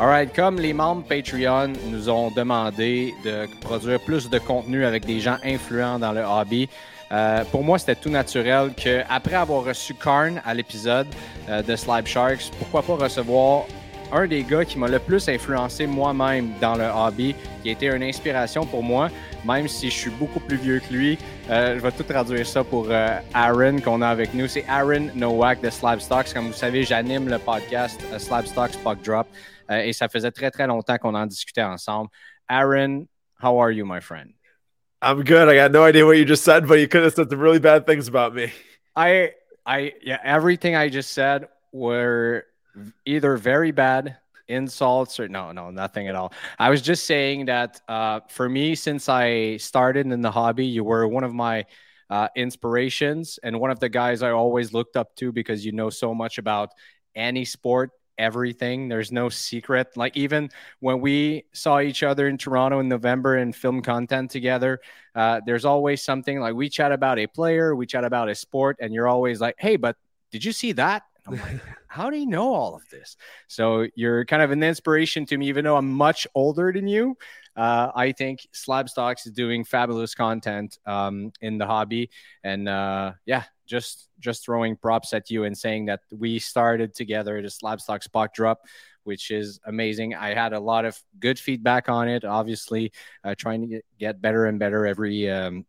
Alright, comme les membres Patreon nous ont demandé de produire plus de contenu avec des gens influents dans le hobby, euh, pour moi, c'était tout naturel qu'après avoir reçu Karn à l'épisode euh, de Slab Sharks, pourquoi pas recevoir un des gars qui m'a le plus influencé moi-même dans le hobby, qui a été une inspiration pour moi, même si je suis beaucoup plus vieux que lui. Euh, je vais tout traduire ça pour euh, Aaron qu'on a avec nous. C'est Aaron Nowak de Slab Stocks. Comme vous savez, j'anime le podcast euh, Slab Stocks Puck Drop et ça faisait très très longtemps qu'on en discutait ensemble. Aaron, how are you, my friend? I'm good. I got no idea what you just said, but you could have said some really bad things about me. I, I, yeah, everything I just said were either very bad insults or no, no, nothing at all. I was just saying that uh, for me, since I started in the hobby, you were one of my uh, inspirations and one of the guys I always looked up to because you know so much about any sport everything. There's no secret. Like even when we saw each other in Toronto in November and film content together, uh, there's always something like we chat about a player, we chat about a sport, and you're always like, "Hey, but did you see that?" And I'm like, "How do you know all of this?" So you're kind of an inspiration to me, even though I'm much older than you. Uh, I think SlabStox is doing fabulous content um, in the hobby, and uh, yeah, just just throwing props at you and saying that we started together the SlabStox Puck Drop, which is amazing. I had a lot of good feedback on it. Obviously, uh, trying to get, better and better every um,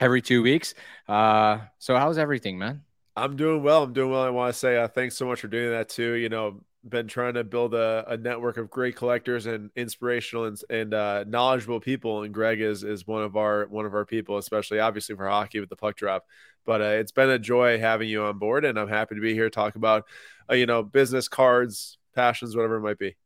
every two weeks. Uh, so how's everything, man? I'm doing well. I'm doing well. I want to say uh, thanks so much for doing that too. You know, been trying to build a, a network of great collectors and inspirational and, and uh, knowledgeable people, and Greg is is one of our one of our people, especially obviously for hockey with the puck drop. But uh, it's been a joy having you on board, and I'm happy to be here to talk about uh, you know business cards, passions, whatever it might be.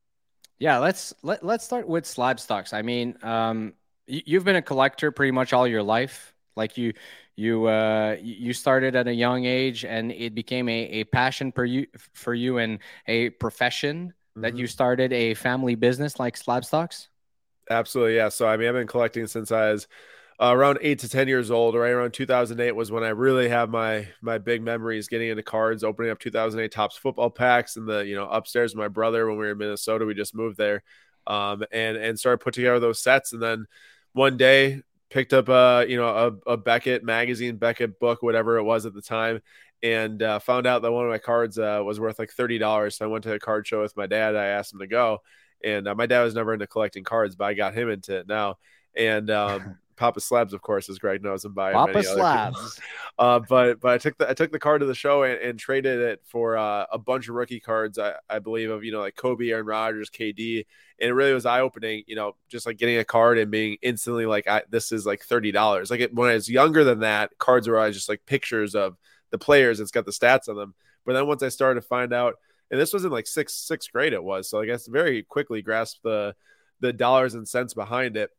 Yeah, let's let, let's start with SlabStox. I mean, um, you, you've been a collector pretty much all your life. Like you, you, uh, you started at a young age, and it became a, a passion for you for you and a profession that Mhm. you started a family business like SlabStox. Absolutely, yeah. So I mean, I've been collecting since I was uh, around eight to ten years old. Right around 2008 was when I really have my my big memories getting into cards, opening up 2008 Topps football packs, and the you know upstairs my brother when we were in Minnesota. We just moved there, um, and and started put together those sets. And then one day picked up a you know a, a Beckett magazine, Beckett book, whatever it was at the time. And uh, found out that one of my cards uh, was worth like thirty dollars. So I went to a card show with my dad. I asked him to go, and uh, my dad was never into collecting cards, but I got him into it now. And um, Papa Slabs, of course, as Greg knows, and by Papa slabs. Uh, but but I took the I took the card to the show and, and traded it for uh, a bunch of rookie cards. I, I believe of you know like Kobe, Aaron Rodgers, KD, and it really was eye opening. You know, just like getting a card and being instantly like, I, this is like thirty dollars. Like it, when I was younger than that, cards were always just like pictures of the players. It's got the stats on them. But then once I started to find out, and this was in like sixth sixth grade, it was so I guess very quickly grasped the the dollars and cents behind it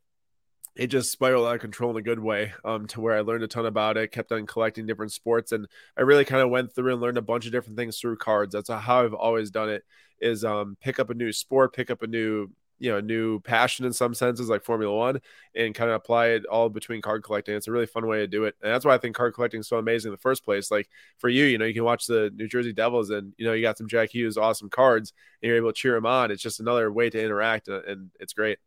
it just spiraled out of control in a good way um, to where I learned a ton about it, kept on collecting different sports. And I really kind of went through and learned a bunch of different things through cards. That's how I've always done it is um, pick up a new sport, pick up a new, you know, new passion in some senses like Formula One and kind of apply it all between card collecting. It's a really fun way to do it. And that's why I think card collecting is so amazing in the first place. Like for you, you know, you can watch the New Jersey Devils and, you know, you got some Jack Hughes, awesome cards and you're able to cheer them on. It's just another way to interact and, and it's great.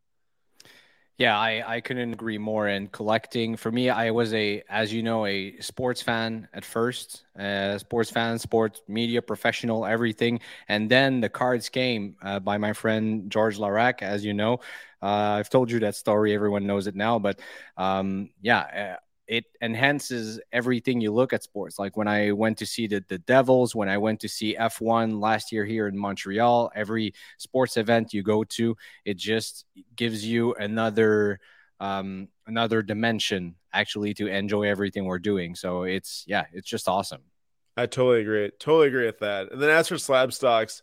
Yeah, I, I couldn't agree more. And collecting for me, I was a, as you know, a sports fan at first, uh, sports fan, sports media professional, everything. And then the cards came uh, by my friend George Larac, as you know. Uh, I've told you that story. Everyone knows it now. But um, yeah, uh, it enhances everything you look at sports. Like when I went to see the, the Devils, when I went to see F1 last year here in Montreal, every sports event you go to, it just gives you another um, another dimension actually to enjoy everything we're doing. So it's yeah, it's just awesome. I totally agree. Totally agree with that. And then as for SlabStox,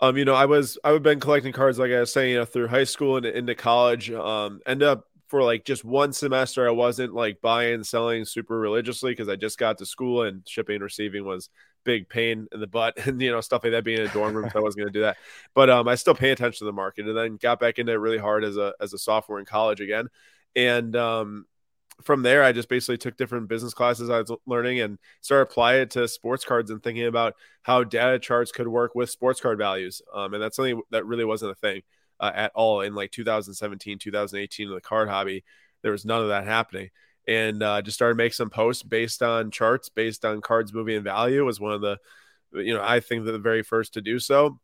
um, you know, I was I've been collecting cards like I was saying, you know, through high school and into college. Um, end up for like just one semester, I wasn't like buying selling super religiously because I just got to school and shipping and receiving was big pain in the butt and you know stuff like that being in a dorm room so I wasn't going to do that. But um I still pay attention to the market and then got back into it really hard as a as a sophomore in college again. And um from there I just basically took different business classes I was learning and started applying it to sports cards and thinking about how data charts could work with sports card values um and that's something that really wasn't a thing uh, at all in like 2017, 2018 in the card hobby. There was none of that happening. And uh, just started making some posts based on charts, based on cards moving in value. Was one of the, you know, I think the very first to do so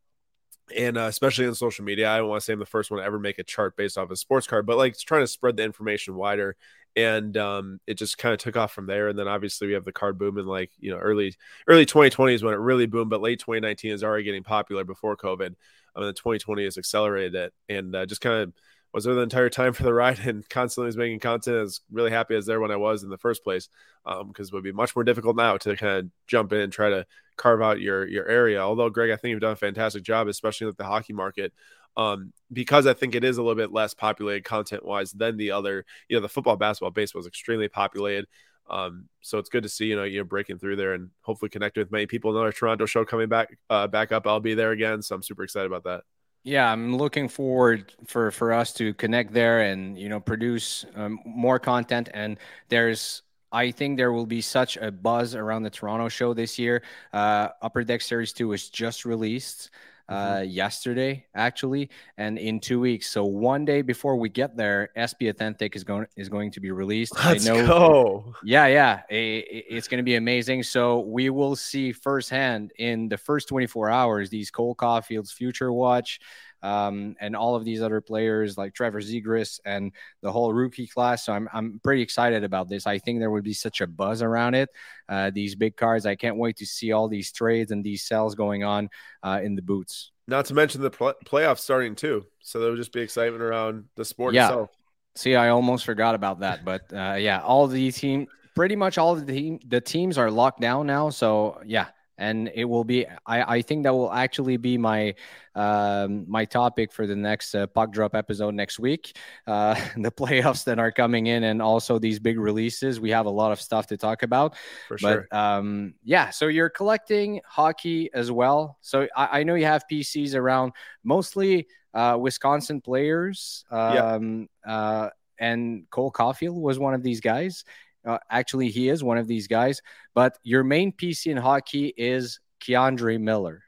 and uh, especially in social media. I don't want to say I'm the first one to ever make a chart based off a sports card, but like trying to spread the information wider. And um, it just kind of took off from there. And then obviously we have the card boom in like you know early early 2020 is when it really boomed, but late 2019 is already getting popular before COVID. I mean, the 2020 has accelerated it, and uh, just kind of was there the entire time for the ride and constantly was making content. I was really happy as there when I was in the first place, because um, it would be much more difficult now to kind of jump in and try to carve out your your area. Although Greg, I think you've done a fantastic job, especially with the hockey market, um, because I think it is a little bit less populated content wise than the other. You know, the football, basketball, baseball is extremely populated. Um, so it's good to see you know you're breaking through there and hopefully connecting with many people. Another Toronto show coming back uh, back up. I'll be there again, so I'm super excited about that. Yeah, I'm looking forward for for us to connect there and you know produce um, more content. And there's I think there will be such a buzz around the Toronto show this year. Uh, Upper Deck Series 2 was just released uh, mm-hmm. yesterday, actually, and in two weeks. So one day before we get there, SP Authentic is going is going to be released. Let's I know, go. Yeah, yeah, it, it's going to be amazing. So we will see firsthand in the first 24 hours these Cole Caufield's Future Watch um, and all of these other players like Trevor Zegras and the whole rookie class. So I'm, I'm pretty excited about this. I think there would be such a buzz around it. Uh, these big cards. I can't wait to see all these trades and these sales going on uh, in the boots. Not to mention the pl- playoffs starting too. So there will just be excitement around the sport yeah. itself. See, I almost forgot about that, but uh, yeah, all the team, pretty much all the team, the teams are locked down now. So yeah, and it will be I, I think that will actually be my um, my topic for the next uh, puck drop episode next week. Uh, the playoffs that are coming in and also these big releases. We have a lot of stuff to talk about. For sure. but, um, yeah so you're collecting hockey as well. So I, I know you have pcs around mostly uh, wisconsin players. Um, yeah. Uh, and Cole Caufield was one of these guys uh, actually, he is one of these guys. But your main PC in hockey is K'Andre Miller.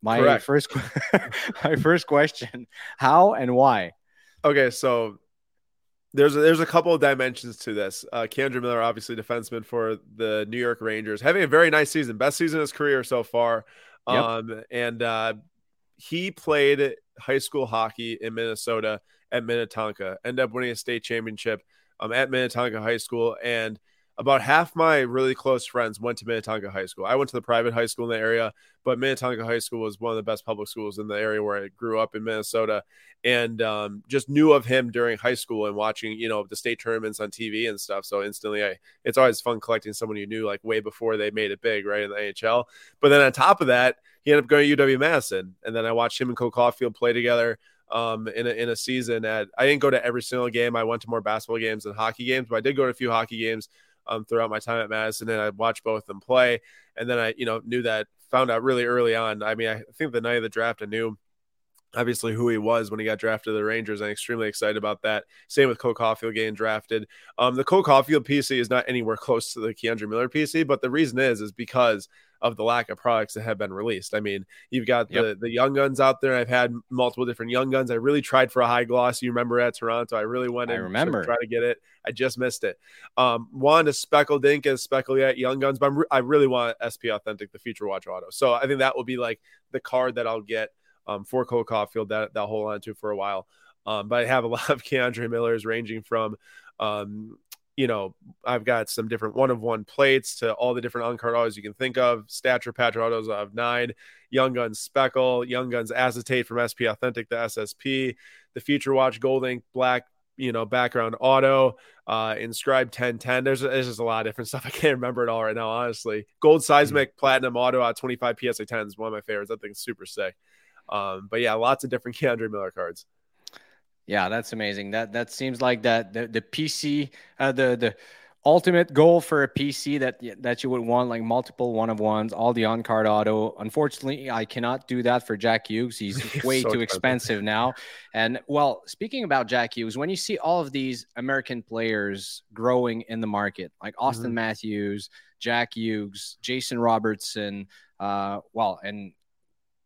My Correct. first, my first question: How and why? Okay, so there's a, there's a couple of dimensions to this. Uh, K'Andre Miller, obviously defenseman for the New York Rangers, having a very nice season, best season of his career so far. Yep. Um, and uh, he played high school hockey in Minnesota at Minnetonka, ended up winning a state championship um, at Minnetonka High School, and about half my really close friends went to Minnetonka High School. I went to the private high school in the area, but Minnetonka High School was one of the best public schools in the area where I grew up in Minnesota, and um, just knew of him during high school and watching, you know, the state tournaments on TV and stuff. So instantly, I it's always fun collecting someone you knew like way before they made it big, right in the NHL. But then on top of that, he ended up going to UW Madison, and then I watched him and Cole Caufield play together um, in a, in a season. At I didn't go to every single game. I went to more basketball games than hockey games, but I did go to a few hockey games um, throughout my time at Madison, and I watched both of them play. And then I, you know, knew that found out really early on. I mean, I think the night of the draft, I knew obviously who he was when he got drafted to the Rangers. I'm extremely excited about that. Same with Cole Caufield getting drafted. Um, the Cole Caufield PC is not anywhere close to the K'Andre Miller PC, but the reason is is because of the lack of products that have been released. I mean, you've got the yep. the young guns out there. I've had multiple different young guns. I really tried for a high gloss. You remember at Toronto, I really went. I remember try to get it. I just missed it. Um, one is Speckle Dink is Speckle yet young guns, but re- i really want SP Authentic, the Future Watch Auto. So I think that will be like the card that I'll get um, for Cole Caufield that that hold on to for a while. Um, but I have a lot of K'Andre Millers ranging from um, you know, I've got some different one of one plates to all the different on card autos you can think of. Stature patch autos of nine, Young Guns Speckle, Young Guns Acetate from SP Authentic to SSP, the Future Watch Gold Ink Black, you know, background auto, uh, Inscribe 1010. There's, there's just a lot of different stuff. I can't remember it all right now, honestly. Gold Seismic mm-hmm. Platinum Auto at 25 PSA 10 is one of my favorites. I think it's super sick. Um, but yeah, lots of different K'Andre Miller cards. Yeah, that's amazing. That that seems like that the, the PC uh, the the ultimate goal for a PC that that you would want like multiple one of ones, all the on card auto. Unfortunately, I cannot do that for Jack Hughes. He's way so too expensive now. And well, speaking about Jack Hughes, when you see all of these American players growing in the market, like Austin mm-hmm. Matthews, Jack Hughes, Jason Robertson, uh, well, and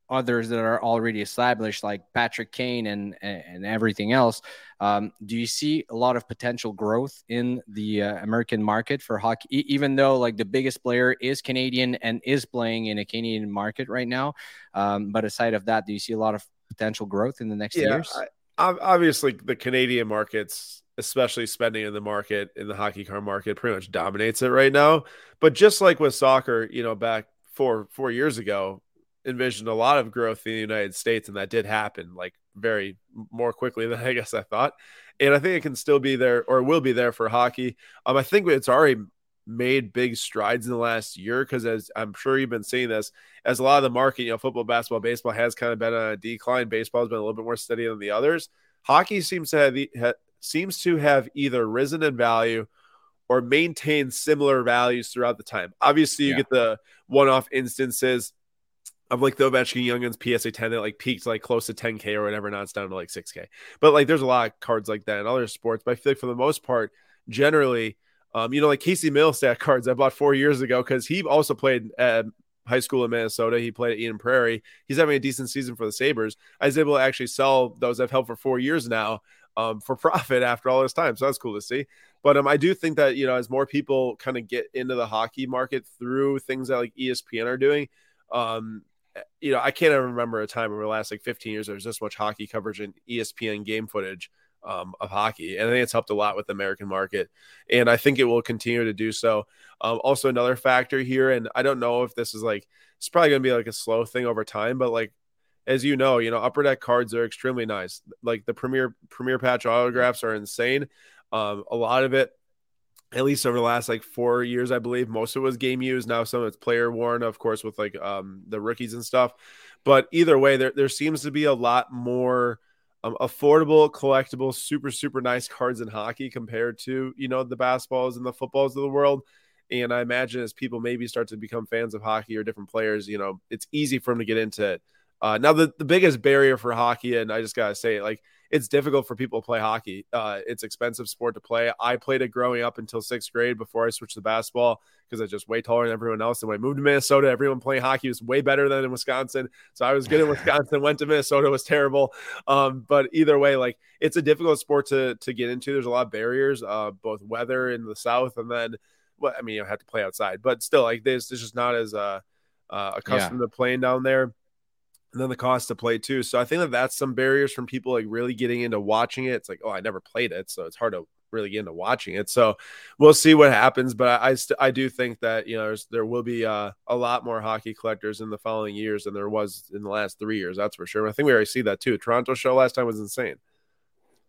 others that are already established, like Patrick Kane and and everything else. Um, do you see a lot of potential growth in the uh, American market for hockey, e- even though like the biggest player is Canadian and is playing in a Canadian market right now? Um, but aside of that, do you see a lot of potential growth in the next yeah, years? I, obviously, the Canadian markets especially spending in the market in the hockey car market pretty much dominates it right now but just like with soccer you know back four four years ago envisioned a lot of growth in the United States, and that did happen like very more quickly than I guess I thought. And I think it can still be there or will be there for hockey. Um, I think it's already made big strides in the last year because as I'm sure you've been seeing this, as a lot of the market, you know, football, basketball, baseball has kind of been on a decline. Baseball has been a little bit more steady than the others. Hockey seems to have ha, seems to have either risen in value or maintained similar values throughout the time. Obviously, you yeah. get the one-off instances of like the Ovechkin Young Guns PSA 10 that like peaked like close to 10K or whatever. Now it's down to like 6K. But like there's a lot of cards like that in other sports. But I feel like for the most part, generally, um, you know, like Casey Mittelstadt cards I bought four years ago because he also played at high school in Minnesota. He played at Eden Prairie. He's having a decent season for the Sabres. I was able to actually sell those I've held for four years now um, for profit after all this time. So that's cool to see. But um, I do think that, you know, as more people kind of get into the hockey market through things that like ESPN are doing, um, you know, I can't even remember a time over the last like 15 years there was this much hockey coverage and ESPN game footage um, of hockey. And I think it's helped a lot with the American market. And I think it will continue to do so. Um, also, another factor here, and I don't know if this is like, it's probably going to be like a slow thing over time, but like, as you know, you know, upper deck cards are extremely nice. Like the premier premier patch autographs are insane. Um, a lot of it at least over the last like four years, I believe most of it was game used. Now some of it's player worn, of course, with like um the rookies and stuff. But either way, there there seems to be a lot more um, affordable, collectible, super super nice cards in hockey compared to you know the basketballs and the footballs of the world. And I imagine as people maybe start to become fans of hockey or different players, you know, it's easy for them to get into it. Uh, now the, the biggest barrier for hockey, and I just gotta say, like it's difficult for people to play hockey. Uh, it's expensive sport to play. I played it growing up until sixth grade before I switched to basketball because I was just way taller than everyone else. And when I moved to Minnesota, everyone playing hockey was way better than in Wisconsin. So I was good in Wisconsin. went to Minnesota, was terrible. Um, but either way, like it's a difficult sport to to get into. There's a lot of barriers, uh, both weather in the south, and then well, I mean, you have to play outside, but still, like this, is just not as uh, uh accustomed yeah. to playing down there and then the cost to play too. So I think that that's some barriers from people like really getting into watching it. It's like, oh, I never played it, so it's hard to really get into watching it. So we'll see what happens. But I I, st- I do think that you know there will be uh, a lot more hockey collectors in the following years than there was in the last three years. That's for sure. I think we already see that too. Toronto show last time was insane.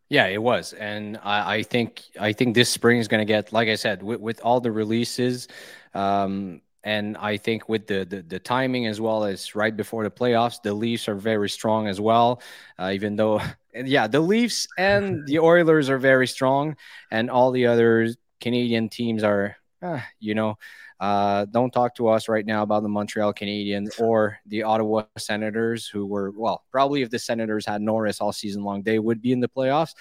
Yeah, it was, and I, I think I think this spring is going to get, like I said, with, with all the releases. Um, and I think with the, the, the timing as well as right before the playoffs, the Leafs are very strong as well. Uh, even though, yeah, the Leafs and the Oilers are very strong, and all the other Canadian teams are, uh, you know, Uh, don't talk to us right now about the Montreal Canadiens or the Ottawa Senators, who were, well, probably if the Senators had Norris all season long, they would be in the playoffs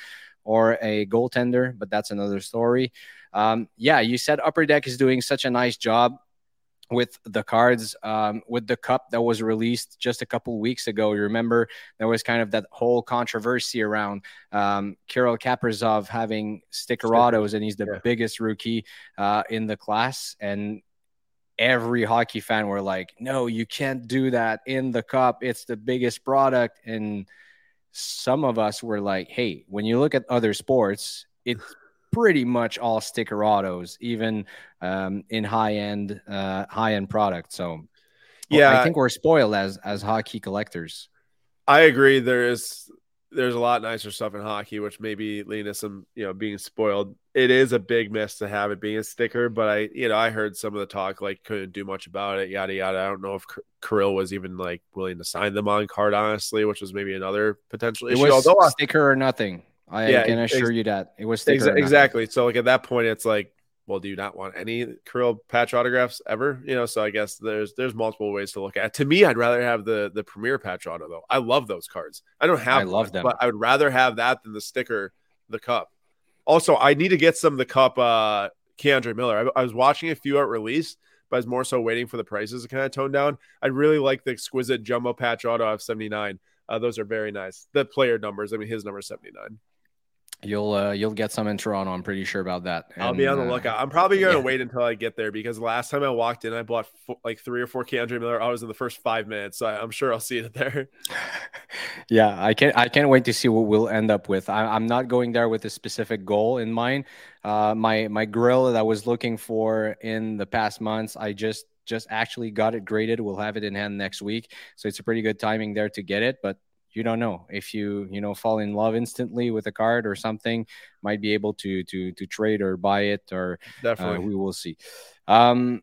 or a goaltender, but that's another story. Um, yeah, you said Upper Deck is doing such a nice job with the cards um, with the cup that was released just a couple weeks ago. You remember there was kind of that whole controversy around um, Kirill Kaprizov having stickerados and he's the yeah. biggest rookie uh, in the class. And every hockey fan were like, "No, you can't do that in the cup. It's the biggest product." And some of us were like, "Hey, when you look at other sports, it's pretty much all sticker autos, even um, in high end uh, high end products. So yeah, I think we're spoiled as as hockey collectors. I agree. There is there's a lot nicer stuff in hockey, which maybe lean to some you know being spoiled. It is a big miss to have it being a sticker, but I you know I heard some of the talk like couldn't do much about it, yada yada. I don't know if Kirill was even like willing to sign them on card, honestly, which was maybe another potential issue. It was Although, sticker or nothing. I yeah, can assure ex- you that it was ex- exactly. So like at that point, it's like, well, do you not want any Kirill patch autographs ever? You know, so I guess there's there's multiple ways to look at. It. To me, I'd rather have the the premier patch auto though. I love those cards. I don't have, I love them, but I would rather have that than the sticker, the cup. Also, I need to get some of the cup. uh K'Andre Miller. I, I was watching a few at release, but I was more so waiting for the prices to kind of tone down. I really like the exquisite jumbo patch auto of 79. Uh, those are very nice. The player numbers, I mean, his number is 79. You'll uh, you'll get some in Toronto. I'm pretty sure about that. And, I'll be on the uh, lookout. I'm probably gonna yeah. wait until I get there because last time I walked in, I bought like three or four K'Andre Miller. I was in the first five minutes, so I, am sure I'll see it there. yeah, I can't I can't wait to see what we'll end up with. I, am not going there with a specific goal in mind. Uh, my my grill that I was looking for in the past months, I just just actually got it graded. We'll have it in hand next week, so it's a pretty good timing there to get it. But you don't know. If you you know fall in love instantly with a card or something might be able to to to trade or buy it or uh, definitely. uh, we will see. Um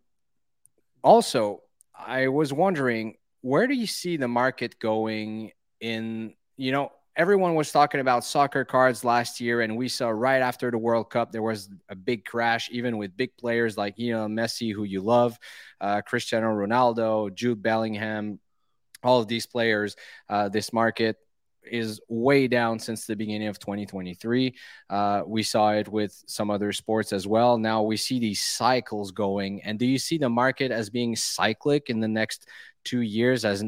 also i was wondering where do you see the market going in you know everyone was talking about soccer cards last year and we saw right after the world cup there was a big crash even with big players like you know messi who you love uh, cristiano ronaldo jude bellingham all of these players, uh, this market is way down since the beginning of 2023. Uh, we saw it with some other sports as well. Now we see these cycles going. And do you see the market as being cyclic in the next two years? As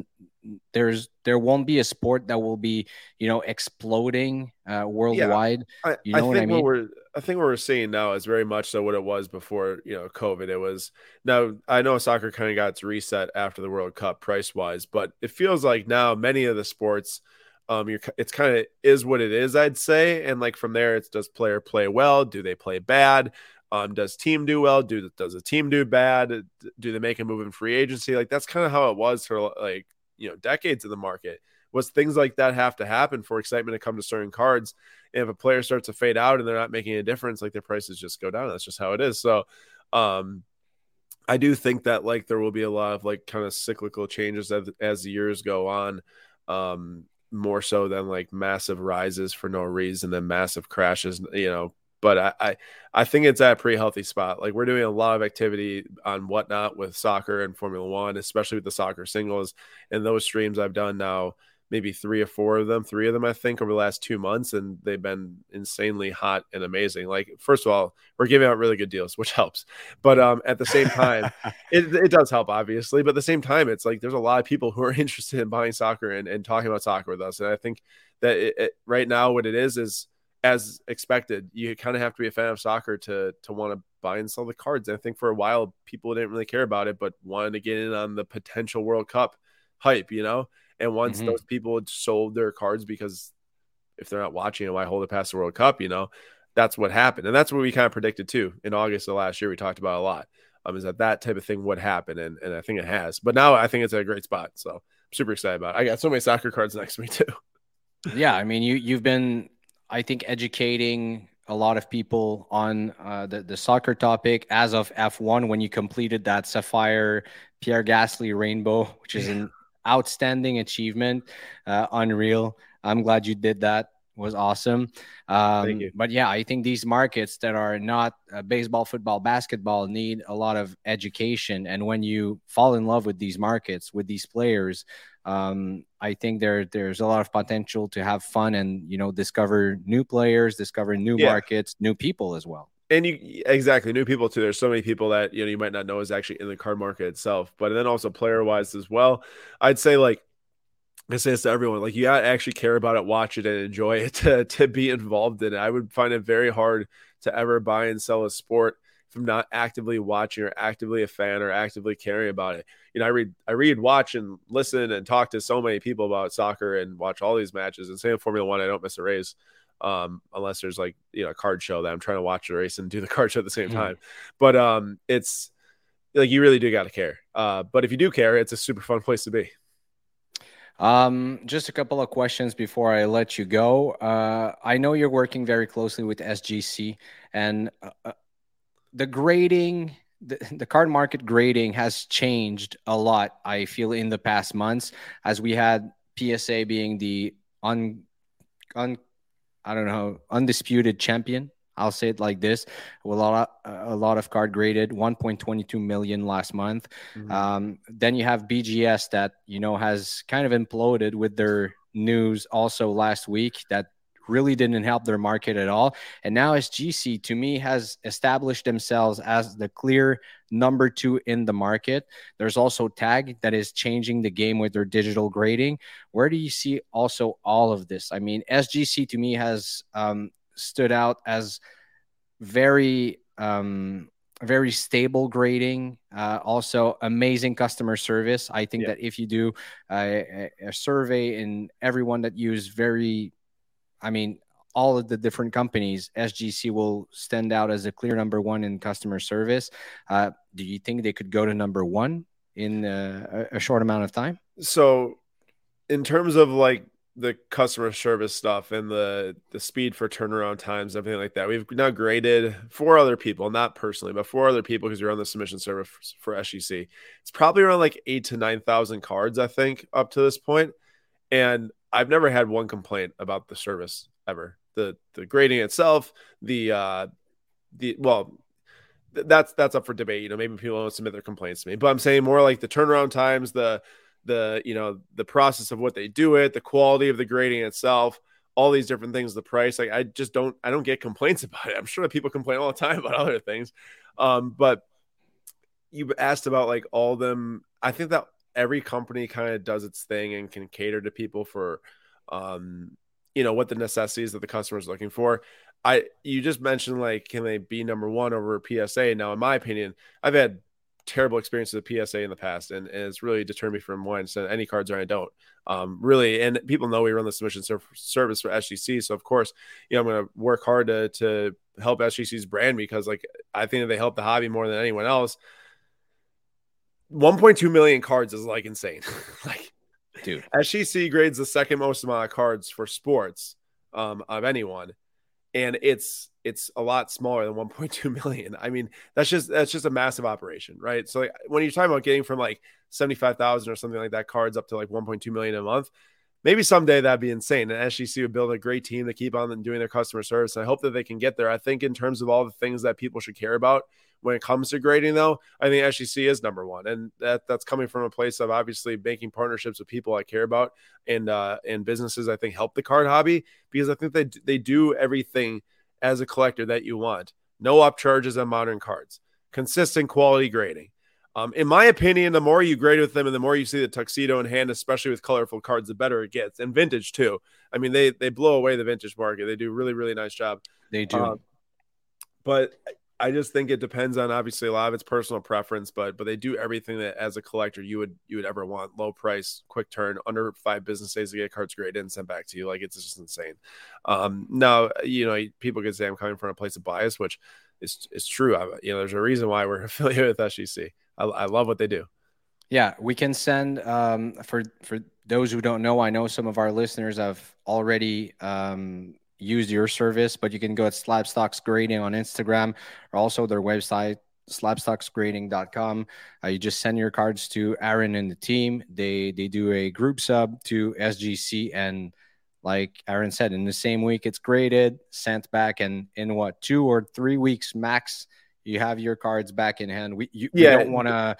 there's there won't be a sport that will be you know exploding uh, worldwide. Yeah, I, you know I what I mean? What we're, I think what we're seeing now is very much so what it was before you know COVID. It was now I know soccer kind of got its reset after the World Cup price wise, but it feels like now many of the sports um you're it's kind of is what it is i'd say and like from there it's does player play well? Do they play bad? Um does team do well? Do does a team do bad? Do they make a move in free agency? Like that's kind of how it was for like you know decades of the market was things like that have to happen for excitement to come to certain cards if a player starts to fade out and they're not making a difference like their prices just go down that's just how it is so um I do think that like there will be a lot of like kind of cyclical changes as, as the years go on. Um, more so than like massive rises for no reason and massive crashes, you know. But I, I, I think it's at a pretty healthy spot. Like we're doing a lot of activity on whatnot with soccer and Formula One, especially with the soccer singles. And those streams I've done now maybe three or four of them, three of them, I think, over the last two months, and they've been insanely hot and amazing. Like, first of all, we're giving out really good deals, which helps. But um, at the same time, it, it does help, obviously. But at the same time, it's like there's a lot of people who are interested in buying soccer and, and talking about soccer with us. And I think that it, it, right now, what it is is as expected, you kind of have to be a fan of soccer to to want to buy and sell the cards. And I think for a while, people didn't really care about it, but wanted to get in on the potential World Cup hype, you know. And once mm-hmm. those people sold their cards because if they're not watching, why hold it past the World Cup? You know, that's what happened, and that's what we kind of predicted too in August of last year. We talked about a lot. Um, is that that type of thing would happen, and and I think it has. But now I think it's a great spot, so I'm super excited about it. I got so many soccer cards next to me too. Yeah, I mean, you you've been, I think, educating a lot of people on uh, the the soccer topic as of F1 when you completed that Sapphire Pierre Gasly Rainbow, which is an outstanding achievement, uh, unreal. I'm glad you did that. was awesome. Um, but yeah, I think these markets that are not uh, baseball, football, basketball need a lot of education. And when you fall in love with these markets, with these players, um, I think there there's a lot of potential to have fun and you know discover new players, discover new yeah. markets, new people as well. And you exactly new people too. There's so many people that you know you might not know is actually in the card market itself, but then also player wise as well. I'd say like I say this to everyone, like you gotta actually care about it, watch it, and enjoy it to, to be involved in it. I would find it very hard to ever buy and sell a sport from not actively watching or actively a fan or actively caring about it. You know, I read, I read, watch, and listen and talk to so many people about soccer and watch all these matches. And same Formula One, I don't miss a race um, unless there's like you know a card show that I'm trying to watch the race and do the card show at the same mm-hmm. time. But um, it's like you really do got to care. Uh, but if you do care, it's a super fun place to be. Um, just a couple of questions before I let you go. Uh, I know you're working very closely with SGC, and uh, uh, the grading, the, the card market grading has changed a lot. I feel in the past months, as we had PSA being the un, un I don't know, undisputed champion I'll say it like this: a lot, of, a lot of card graded, 1.22 million last month. Mm-hmm. Um, then you have BGS that you know has kind of imploded with their news also last week that really didn't help their market at all. And now SGC to me has established themselves as the clear number two in the market. There's also Tag that is changing the game with their digital grading. Where do you see also all of this? I mean, SGC to me has um, stood out as very um, very stable grading uh, also amazing customer service i think yeah. that if you do a, a, survey in everyone that use very i mean all of the different companies sgc will stand out as a clear number one in customer service uh, do you think they could go to number one in uh, a short amount of time so in terms of like the customer service stuff and the the speed for turnaround times, everything like that. We've now graded four other people, not personally, but four other people because you're on the submission service for, for SGC. It's probably around like eight to nine thousand cards, I think, up to this point. And I've never had one complaint about the service ever. The the grading itself, the uh the well, that's that's up for debate. You know, maybe people don't submit their complaints to me, but I'm saying more like the turnaround times, the the you know the process of what they do it, the quality of the grading itself, all these different things, the price. Like I just don't I don't get complaints about it. I'm sure that people complain all the time about other things, um, but you asked about like all them. I think that every company kind of does its thing and can cater to people for um you know what the necessities that the customer is looking for i you just mentioned like can they be number one over psa now in my opinion i've had terrible experiences with PSA in the past, and, and it's really deterred me from wanting to send any cards or I don't. Um, really, and people know we run the submission service for SGC, so of course, you know, I'm going to work hard to to help SGC's brand because, like, I think that they help the hobby more than anyone else. 1.2 million cards is like insane. like, dude, SGC grades the second most amount of cards for sports um, of anyone, and it's it's a lot smaller than 1.2 million. I mean, that's just that's just a massive operation, right? So like, when you're talking about getting from like 75,000 or something like that cards up to like 1.2 million a month, maybe someday that'd be insane. And SGC would build a great team to keep on doing their customer service. I hope that they can get there. I think in terms of all the things that people should care about when it comes to grading, though, I think SGC is number one, and that that's coming from a place of obviously making partnerships with people I care about and uh, and businesses I think help the card hobby because I think they they do everything as a collector that you want. No upcharges on modern cards, consistent quality grading. Um, in my opinion, the more you grade with them and the more you see the tuxedo in hand, especially with colorful cards, the better it gets. And vintage too. I mean, they they blow away the vintage market. They do really really nice job. They do. Um, but I just think it depends on obviously a lot of its personal preference, but but they do everything that as a collector you would you would ever want. Low price, quick turn, under five business days to get cards graded and sent back to you. Like it's just insane. Um, now you know people could say I'm coming from a place of bias, which is is true. I, you know, there's a reason why we're affiliated with SGC. I, I love what they do. Yeah, we can send um, for for those who don't know. I know some of our listeners have already um, use your service, but you can go at Slabstox Grading on Instagram or also their website, slabstoxgrading.com. Uh, you just send your cards to Aaron and the team. They they do a group sub to SGC and like Aaron said, in the same week it's graded, sent back, and in what two or three weeks max, you have your cards back in hand. We, you, yeah. we don't want to.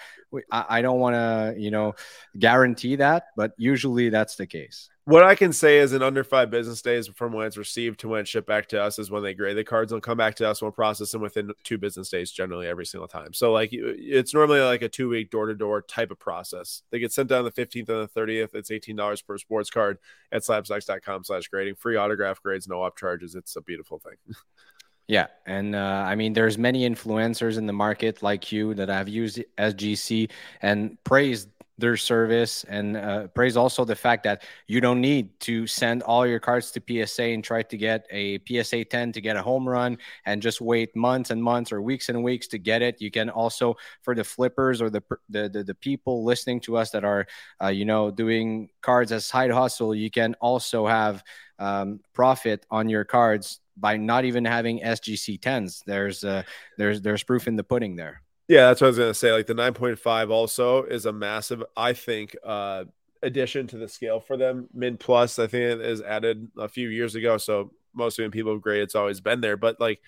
I, I don't want to, you know, guarantee that, but usually that's the case. What I can say is in under five business days from when it's received to when it's shipped back to us is when they grade the cards. They'll come back to us we'll process them within two business days, generally every single time. So like it's normally like a two week door to door type of process. They get sent down the 15th and the 30th. It's $18 per sports card at slabstox.com slash grading. Free autograph grades, no upcharges. It's a beautiful thing. Yeah, and uh, I mean, there's many influencers in the market like you that have used SGC and praised their service and uh, praise also the fact that you don't need to send all your cards to PSA and try to get a PSA 10 to get a home run and just wait months and months or weeks and weeks to get it. You can also, for the flippers or the the, the, the people listening to us that are, uh, you know, doing cards as side hustle, you can also have um, profit on your cards by not even having SGC 10s. There's uh, there's there's proof in the pudding there. Yeah, that's what I was gonna say. Like the 9.5 also is a massive, I think, uh addition to the scale for them. Mid plus, I think it is added a few years ago. So most of people grade it's always been there. But like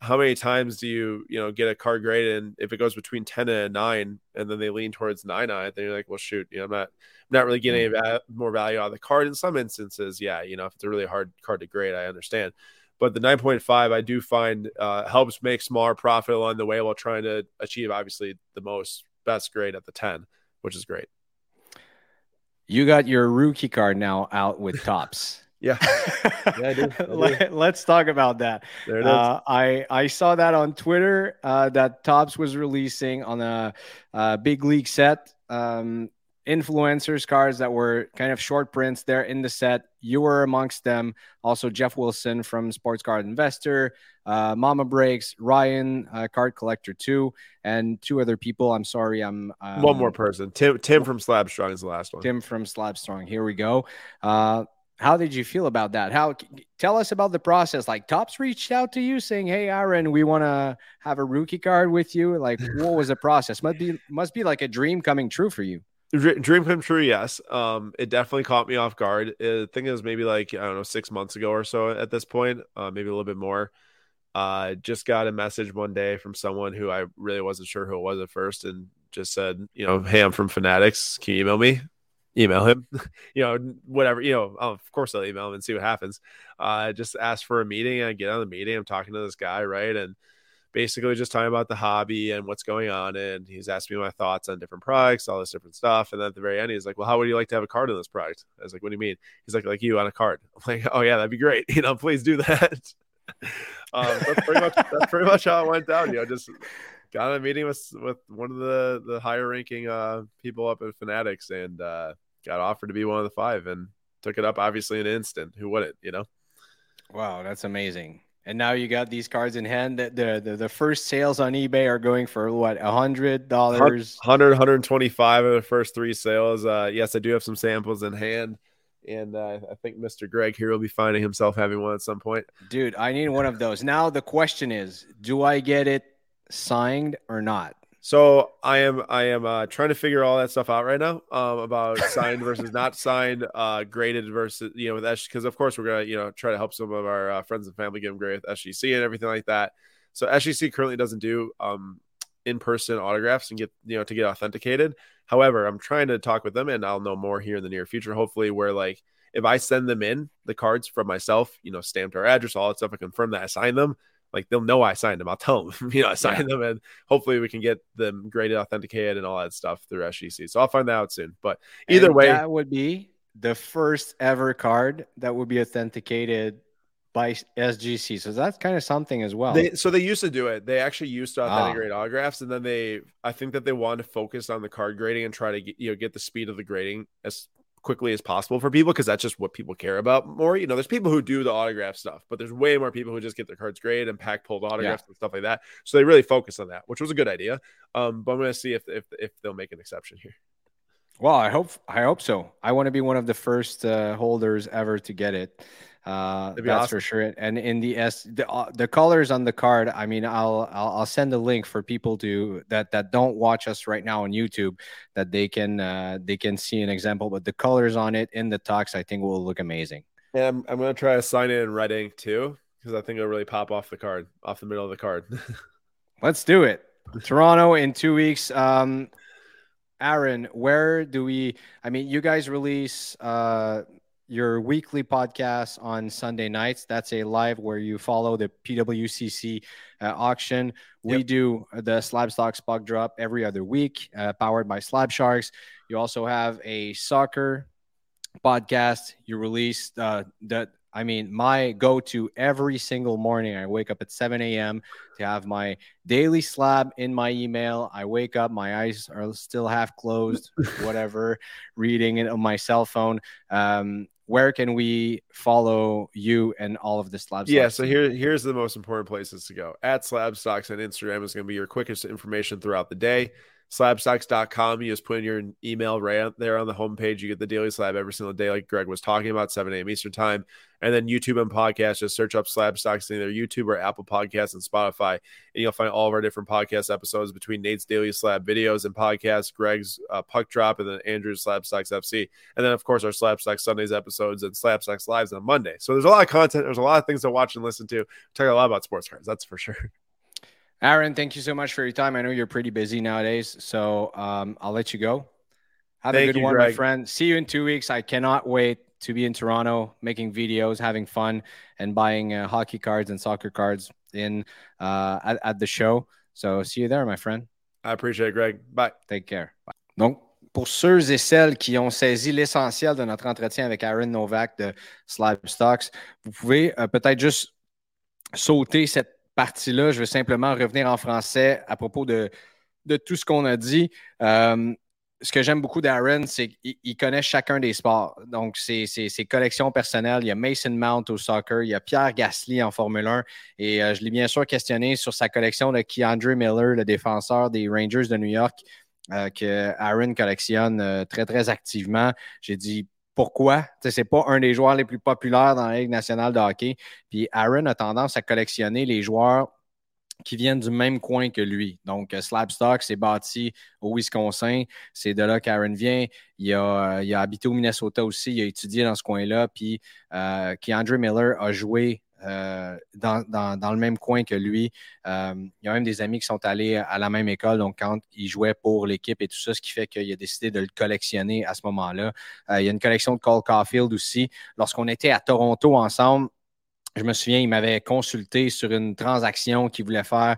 how many times do you, you know, get a car grade and if it goes between 10 and nine and then they lean towards nine on it, then you're like, well shoot, you know, I'm not I'm not really getting any more value out of the card in some instances. Yeah, you know, if it's a really hard card to grade, I understand. But the 9.5, I do find uh, helps make smaller profit along the way while trying to achieve obviously the most best grade at the 10, which is great. You got your rookie card now out with Topps. yeah, yeah I do. I do. Let, us talk about that. There it is. Uh, I I saw that on Twitter uh, that Topps was releasing on a, a big league set. Um, influencers cards that were kind of short prints there in the set. You were amongst them. Also, Jeff Wilson from Sports Card Investor, uh, Mama Breaks, Ryan, uh, card collector two, and two other people. I'm sorry, I'm um, one more person. Tim Tim from Slab Strong is the last one. Tim from Slab Strong. Here we go. Uh, how did you feel about that? How tell us about the process? Like Topps reached out to you saying, "Hey, Aaron, we want to have a rookie card with you." Like, what was the process? Must be must be like a dream coming true for you. Dream come true, yes. Um, it definitely caught me off guard. I think it was maybe like I don't know six months ago or so at this point, uh, maybe a little bit more. Uh, just got a message one day from someone who I really wasn't sure who it was at first, and just said, you know, hey, I'm from Fanatics. Can you email me? Email him, you know, whatever, you know. of course, I'll email him and see what happens. Uh, just asked for a meeting. I get on the meeting. I'm talking to this guy, right, and basically just talking about the hobby and what's going on. And he's asked me my thoughts on different products, all this different stuff. And then at the very end, he's like, Well, how would you like to have a card in this product? I was like, What do you mean? He's like, Like you on a card. I'm like, Oh, yeah, that'd be great. You know, please do that. um, that's pretty much that's pretty much how it went down. You know, just got a meeting with with one of the the higher ranking uh, people up at Fanatics and uh, got offered to be one of the five and took it up obviously in an instant. Who wouldn't? You know. Wow, that's amazing. And now you got these cards in hand. that the, the, the first sales on eBay are going for what a hundred dollars, 100, 125 of the first three sales. Uh, yes, I do have some samples in hand, and uh, I think Mr. Greg here will be finding himself having one at some point. Dude, I need one of those. Now the question is, do I get it signed or not? So I am I am uh, trying to figure all that stuff out right now um, about signed versus not signed, uh, graded versus you know with S because of course we're gonna you know try to help some of our uh, friends and family get them graded with SGC and everything like that. So SGC currently doesn't do um, in person autographs and get you know to get authenticated. However, I'm trying to talk with them and I'll know more here in the near future. Hopefully, where like if I send them in the cards from myself, you know, stamped our address, all that stuff, I confirm that I signed them like they'll know I signed them. I'll tell them, you know, I signed yeah. them, and hopefully we can get them graded, authenticated, and all that stuff through SGC. So I'll find that out soon. But either and way, that would be the first ever card that would be authenticated by SGC. So that's kind of something as well. They, so they used to do it. They actually used to authenticate ah. autographs, and then they, I think that they wanted to focus on the card grading and try to get, you know get the speed of the grading as quickly as possible for people because that's just what people care about more. You know, there's people who do the autograph stuff, but there's way more people who just get their cards graded and pack pulled autographs yeah. and stuff like that. So they really focus on that, which was a good idea. Um, but I'm gonna see if if if they'll make an exception here. Well, I hope I hope so. I want to be one of the first uh, holders ever to get it. Uh, that's awesome. for sure. And in the S, the uh, the colors on the card. I mean, I'll, I'll I'll send a link for people to that that don't watch us right now on YouTube that they can uh, they can see an example. But the colors on it in the talks, I think, will look amazing. And I'm, I'm going to try to sign it in red ink too, because I think it'll really pop off the card, off the middle of the card. Let's do it. Toronto in two weeks. Um, Aaron, where do we? I mean, you guys release uh, your weekly podcast on Sunday nights. That's a live where you follow the PWCC uh, auction. We yep. do the SlabStox Puck Drop every other week, uh, powered by Slab Sharks. You also have a soccer podcast. You release uh, the I mean, my go to every single morning, I wake up at 7 a.m. to have my daily slab in my email. I wake up, my eyes are still half closed, whatever, reading it on my cell phone. Um, where can we follow you and all of the slab yeah so here here's the most important places to go. At SlabStox on instagram is going to be your quickest information throughout the day slabstox.com. You just put in your email right there on the homepage. You get the daily slab every single day, like Greg was talking about, 7 a.m. Eastern time. And then YouTube and podcast, just search up SlabStox in either YouTube or Apple Podcasts and Spotify. And you'll find all of our different podcast episodes between Nate's Daily Slab videos and podcasts, Greg's uh, Puck Drop, and then Andrew's SlabStox FC. And then, of course, our SlabStox Sundays episodes and SlabStox Lives on Monday. So there's a lot of content. There's a lot of things to watch and listen to. We talk a lot about sports cards, that's for sure. Aaron, thank you so much for your time. I know you're pretty busy nowadays, so um, I'll let you go. Have thank a good you, one, Greg. my friend. See you in two weeks. I cannot wait to be in Toronto, making videos, having fun, and buying uh, hockey cards and soccer cards in uh, at, at, the show. So see you there, my friend. I appreciate it, Greg. Bye. Take care. Bye. Donc, pour ceux et celles qui ont saisi l'essentiel de notre entretien avec Aaron Nowak de SlabStox, vous pouvez euh, peut-être juste sauter cette partie-là, je vais simplement revenir en français à propos de, de tout ce qu'on a dit. Euh, ce que j'aime beaucoup d'Aaron, c'est qu'il connaît chacun des sports. Donc, ses, collections personnelles. Il y a Mason Mount au soccer, il y a Pierre Gasly en Formule 1. Et euh, je l'ai bien sûr questionné sur sa collection de Keandre Miller, le défenseur des Rangers de New York, euh, que Aaron collectionne très, très activement. J'ai dit pourquoi. Ce n'est pas un des joueurs les plus populaires dans la Ligue nationale de hockey. Puis Aaron a tendance à collectionner les joueurs qui viennent du même coin que lui. Donc, euh, Slabstock s'est bâti au Wisconsin. C'est de là qu'Aaron vient. Il a, habité au Minnesota aussi. Il a étudié dans ce coin-là. Puis, euh, Andrew Miller a joué euh, dans, le même coin que lui. Euh, il y a même des amis qui sont allés à la même école, donc quand il jouait pour l'équipe et tout ça, ce qui fait qu'il a décidé de le collectionner à ce moment-là. Euh, il y a une collection de Cole Caulfield aussi. Lorsqu'on était à Toronto ensemble, je me souviens, il m'avait consulté sur une transaction qu'il voulait faire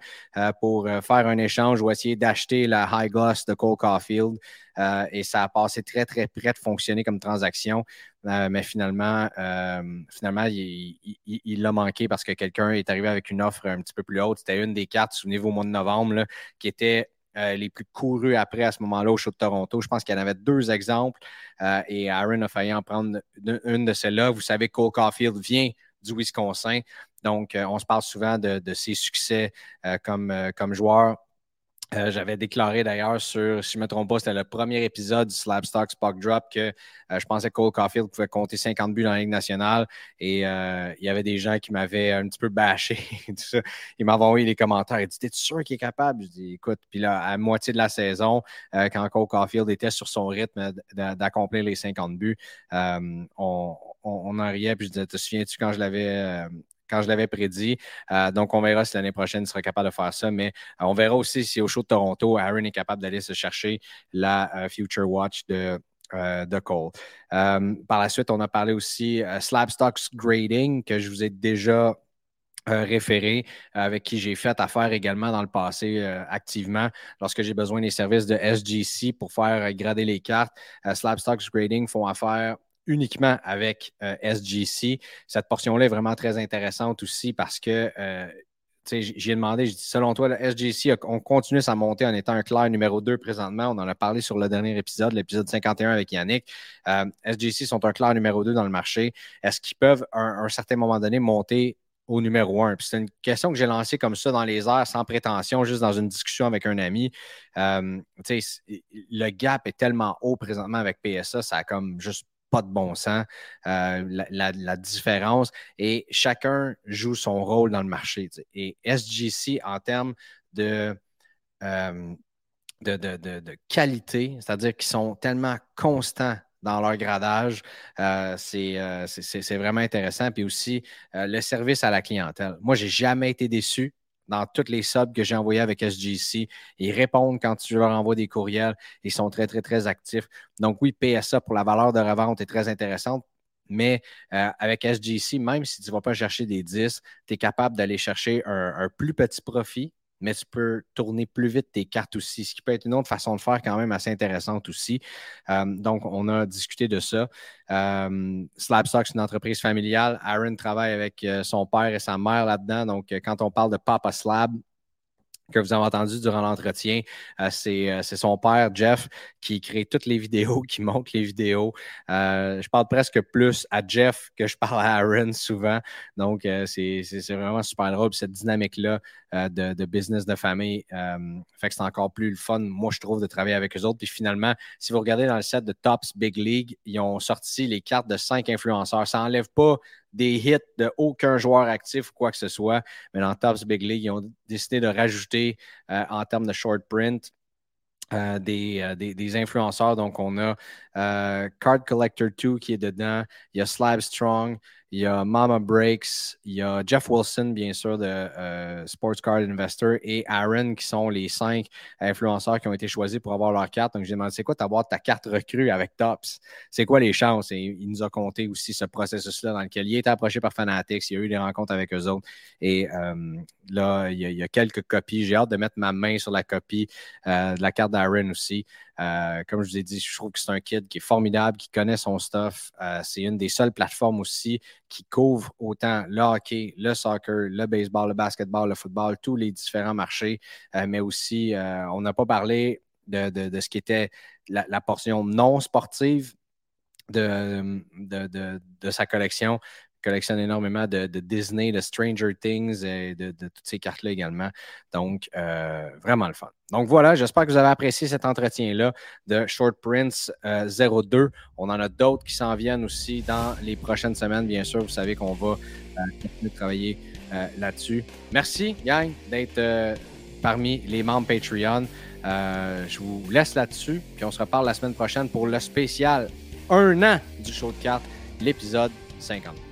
pour faire un échange ou essayer d'acheter la High Gloss de Cole Caulfield. et ça a passé très, très près de fonctionner comme transaction. Euh, mais finalement, euh, finalement, il l'a manqué parce que quelqu'un est arrivé avec une offre un petit peu plus haute. C'était une des cartes, souvenez-vous, au mois de novembre, qui était euh, les plus courus après à ce moment-là au show de Toronto. Je pense qu'il y en avait deux exemples et Aaron a failli en prendre une de celles-là. Vous savez, Cole Caulfield vient du Wisconsin. Donc, on se parle souvent de, ses succès comme, comme joueur. Euh, j'avais déclaré d'ailleurs sur, si je ne me trompe pas, c'était le premier épisode du Slabstock Puck Drop que euh, je pensais que Cole Caulfield pouvait compter 50 buts dans la Ligue nationale. Et euh, il y avait des gens qui m'avaient un petit peu bâché. tout ça. Ils m'avaient envoyé des commentaires. Ils disaient T'es sûr qu'il est capable? Je dis Écoute, puis là, à moitié de la saison, quand Cole Caulfield était sur son rythme d'accomplir les 50 buts, on, on, en riait. Puis je disais Te souviens-tu quand je l'avais quand je l'avais prédit. Euh, donc, on verra si l'année prochaine il sera capable de faire ça. Mais euh, on verra aussi si au show de Toronto, Aaron est capable d'aller se chercher la euh, Future Watch de, de Cole. par la suite, on a parlé aussi Slab Stocks Grading, que je vous ai déjà référé, avec qui j'ai fait affaire également dans le passé activement lorsque j'ai besoin des services de SGC pour faire grader les cartes. Slab Stocks Grading font affaire uniquement avec euh, SGC. Cette portion-là est vraiment très intéressante aussi parce que euh, j'ai demandé, j'ai dit, selon toi, le SGC, on continue sa montée en étant un clair numéro 2 présentement. On en a parlé sur le dernier épisode, l'épisode 51 avec Yannick. Euh, SGC sont un clair numéro 2 dans le marché. Est-ce qu'ils peuvent, à un, certain moment donné, monter au numéro 1? C'est une question que j'ai lancée comme ça dans les airs, sans prétention, juste dans une discussion avec un ami. le gap est tellement haut présentement avec PSA, ça a comme juste pas de bon sens, euh, la, différence. Et chacun joue son rôle dans le marché. Et SGC, en termes de, euh, de, qualité, c'est-à-dire qu'ils sont tellement constants dans leur gradage. Euh, c'est vraiment intéressant. Puis aussi, le service à la clientèle. Moi, j'ai jamais été déçu dans toutes les subs que j'ai envoyés avec SGC. Ils répondent quand tu leur envoies des courriels. Ils sont très, très, très actifs. Donc oui, PSA pour la valeur de revente est très intéressante. Mais avec SGC, même si tu ne vas pas chercher des 10, tu es capable d'aller chercher un, plus petit profit mais tu peux tourner plus vite tes cartes aussi, ce qui peut être une autre façon de faire quand même assez intéressante aussi. Euh, donc, on a discuté de ça. Euh, Slabstock, c'est une entreprise familiale. Aaron travaille avec euh, son père et sa mère là-dedans. Donc, quand on parle de Papa Slab, que vous avez entendu durant l'entretien, euh, euh, c'est son père, Jeff, qui crée toutes les vidéos, qui monte les vidéos. Euh, je parle presque plus à Jeff que je parle à Aaron souvent. Donc, c'est vraiment super drôle, cette dynamique-là de, business de famille. fait que c'est encore plus le fun, moi, je trouve, de travailler avec eux autres. Puis finalement, si vous regardez dans le set de Tops Big League, ils ont sorti les cartes de cinq influenceurs. Ça n'enlève pas des hits de aucun joueur actif ou quoi que ce soit. Mais dans Tops Big League, ils ont décidé de rajouter euh, en termes de short print euh, des, des, des, influenceurs. Donc, on a Card Collector 2 qui est dedans. Il y a Slab Strong. Il y a Mama Breaks, il y a Jeff Wilson, bien sûr, de euh, Sports Card Investor, et Aaron, qui sont les cinq influenceurs qui ont été choisis pour avoir leur carte. Donc, j'ai demandé, c'est quoi d'avoir ta carte recrue avec Tops? C'est quoi les chances? Et il nous a compté aussi ce processus-là dans lequel il été approché par Fanatics, il a eu des rencontres avec eux autres. Et euh, là, il y, a, quelques copies. J'ai hâte de mettre ma main sur la copie euh, de la carte d'Aaron aussi. Comme je vous ai dit, je trouve que c'est un kid qui est formidable, qui connaît son stuff. C'est une des seules plateformes aussi qui couvre autant le hockey, le soccer, le baseball, le basketball, le football, tous les différents marchés, euh, mais aussi, on n'a pas parlé de, ce qui était la, portion non sportive de, de, sa collection collectionne énormément de, Disney, de Stranger Things et de, toutes ces cartes-là également. Donc, euh, vraiment le fun. Donc voilà, j'espère que vous avez apprécié cet entretien-là de Short Prince 02. Euh, On en a d'autres qui s'en viennent aussi dans les prochaines semaines. Bien sûr, vous savez qu'on va euh, continuer de travailler là-dessus. Merci, gang, d'être parmi les membres Patreon. je vous laisse là-dessus, puis on se reparle la semaine prochaine pour le spécial un an du show de cartes, l'épisode 50.